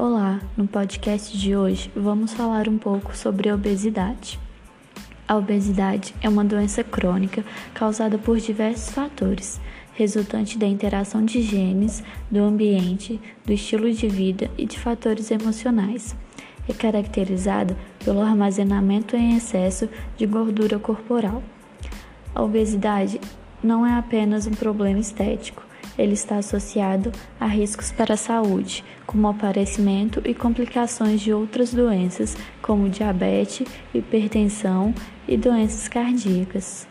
Olá, no podcast de hoje vamos falar um pouco sobre a obesidade. A obesidade é uma doença crônica causada por diversos fatores, resultante da interação de genes, do ambiente, do estilo de vida e de fatores emocionais. É caracterizada pelo armazenamento em excesso de gordura corporal. A obesidade não é apenas um problema estético, ele está associado a riscos para a saúde, como aparecimento e complicações de outras doenças, como diabetes, hipertensão e doenças cardíacas.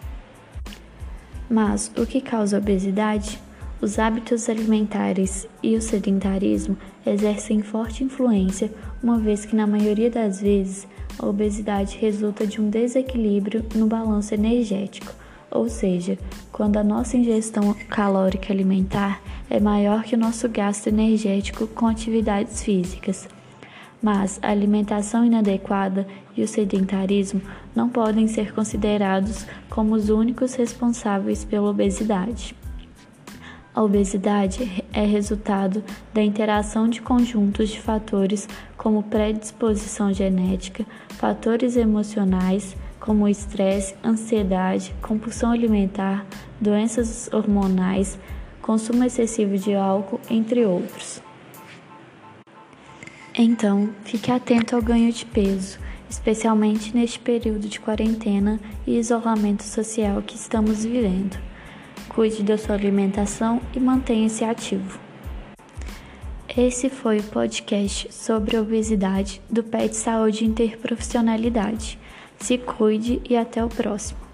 Mas o que causa obesidade? Os hábitos alimentares e o sedentarismo exercem forte influência, uma vez que, na maioria das vezes, a obesidade resulta de um desequilíbrio no balanço energético ou seja, quando a nossa ingestão calórica alimentar é maior que o nosso gasto energético com atividades físicas. Mas a alimentação inadequada e o sedentarismo não podem ser considerados como os únicos responsáveis pela obesidade. A obesidade é resultado da interação de conjuntos de fatores como predisposição genética, fatores emocionais, como estresse, ansiedade, compulsão alimentar, doenças hormonais, consumo excessivo de álcool, entre outros. Então, fique atento ao ganho de peso, especialmente neste período de quarentena e isolamento social que estamos vivendo. Cuide da sua alimentação e mantenha-se ativo. Esse foi o podcast sobre obesidade do PET Saúde Interprofissionalidade. Se cuide e até o próximo.